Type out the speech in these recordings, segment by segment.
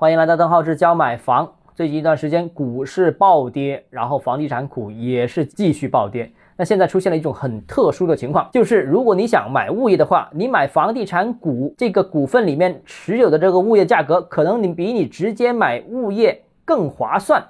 欢迎来到邓浩志教买房。最近一段时间股市暴跌，然后房地产股也是继续暴跌。那现在出现了一种很特殊的情况，就是如果你想买物业的话，你买房地产股，这个股份里面持有的这个物业价格，可能你比你直接买物业更划算。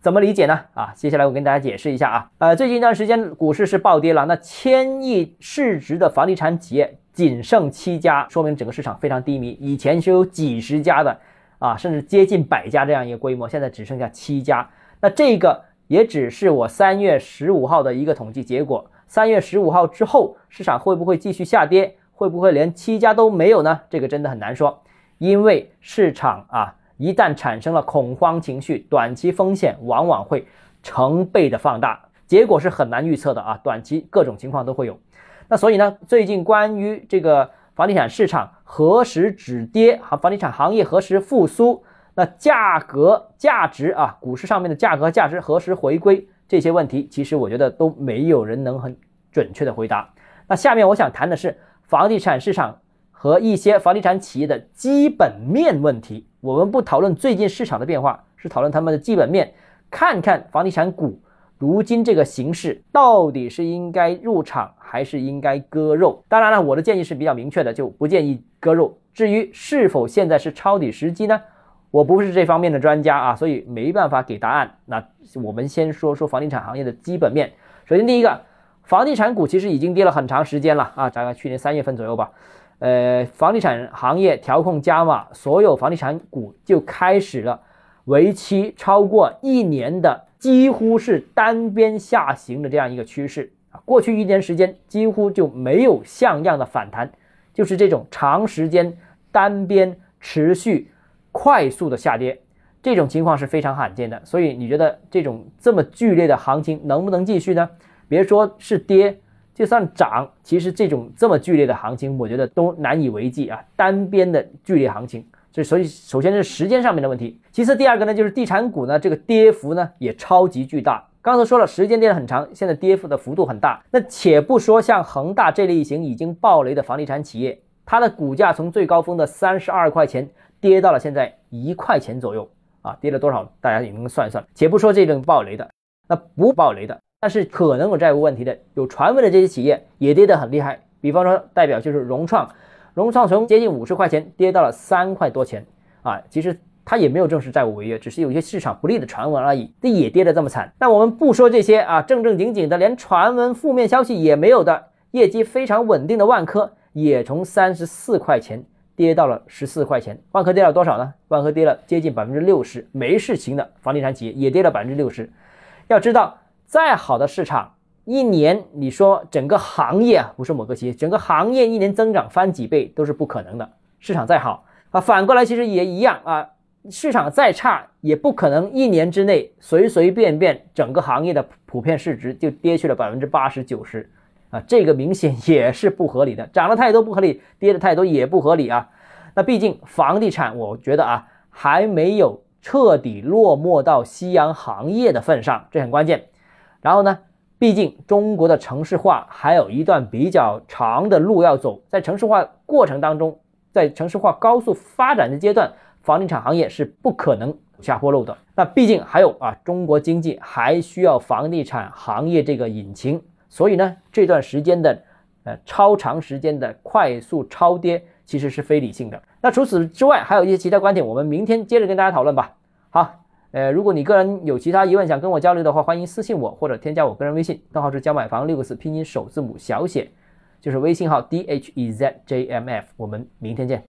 怎么理解呢？啊，接下来我跟大家解释一下啊。呃，最近一段时间股市是暴跌了，那千亿市值的房地产企业仅剩七家，说明整个市场非常低迷。以前是有几十家的。啊，甚至接近百家这样一个规模，现在只剩下七家。那这个也只是我三月十五号的一个统计结果。三月十五号之后，市场会不会继续下跌？会不会连七家都没有呢？这个真的很难说，因为市场啊，一旦产生了恐慌情绪，短期风险往往会成倍的放大，结果是很难预测的啊。短期各种情况都会有。那所以呢，最近关于这个。房地产市场何时止跌？和房地产行业何时复苏？那价格、价值啊，股市上面的价格、价值何时回归？这些问题，其实我觉得都没有人能很准确的回答。那下面我想谈的是房地产市场和一些房地产企业的基本面问题。我们不讨论最近市场的变化，是讨论他们的基本面，看看房地产股。如今这个形势到底是应该入场还是应该割肉？当然了，我的建议是比较明确的，就不建议割肉。至于是否现在是抄底时机呢？我不是这方面的专家啊，所以没办法给答案。那我们先说说房地产行业的基本面。首先，第一个，房地产股其实已经跌了很长时间了啊，大概去年三月份左右吧。呃，房地产行业调控加码，所有房地产股就开始了为期超过一年的。几乎是单边下行的这样一个趋势啊，过去一年时间几乎就没有像样的反弹，就是这种长时间单边持续快速的下跌，这种情况是非常罕见的。所以你觉得这种这么剧烈的行情能不能继续呢？别说是跌，就算涨，其实这种这么剧烈的行情，我觉得都难以为继啊，单边的剧烈行情。所以，所以首先是时间上面的问题，其次第二个呢，就是地产股呢这个跌幅呢也超级巨大。刚才说了，时间跌得很长，现在跌幅的幅度很大。那且不说像恒大这类型已经暴雷的房地产企业，它的股价从最高峰的三十二块钱跌到了现在一块钱左右啊，跌了多少？大家也能算一算。且不说这种暴雷的，那不暴雷的，但是可能有债务问题的，有传闻的这些企业也跌得很厉害。比方说，代表就是融创。融创从接近五十块钱跌到了三块多钱啊，其实它也没有正式债务违约，只是有一些市场不利的传闻而已。这也跌得这么惨，那我们不说这些啊，正正经经的连传闻负面消息也没有的，业绩非常稳定的万科也从三十四块钱跌到了十四块钱。万科跌了多少呢？万科跌了接近百分之六十，没事情的房地产企业也跌了百分之六十。要知道，再好的市场。一年，你说整个行业啊，不是某个企业，整个行业一年增长翻几倍都是不可能的。市场再好啊，反过来其实也一样啊，市场再差也不可能一年之内随随便便整个行业的普遍市值就跌去了百分之八十九十啊，这个明显也是不合理的。涨得太多不合理，跌得太多也不合理啊。那毕竟房地产，我觉得啊，还没有彻底落寞到夕阳行业的份上，这很关键。然后呢？毕竟中国的城市化还有一段比较长的路要走，在城市化过程当中，在城市化高速发展的阶段，房地产行业是不可能下坡路的。那毕竟还有啊，中国经济还需要房地产行业这个引擎，所以呢，这段时间的呃超长时间的快速超跌其实是非理性的。那除此之外，还有一些其他观点，我们明天接着跟大家讨论吧。好。呃，如果你个人有其他疑问想跟我交流的话，欢迎私信我或者添加我个人微信，账号是教买房六个字拼音首字母小写，就是微信号 d h e z j m f。我们明天见。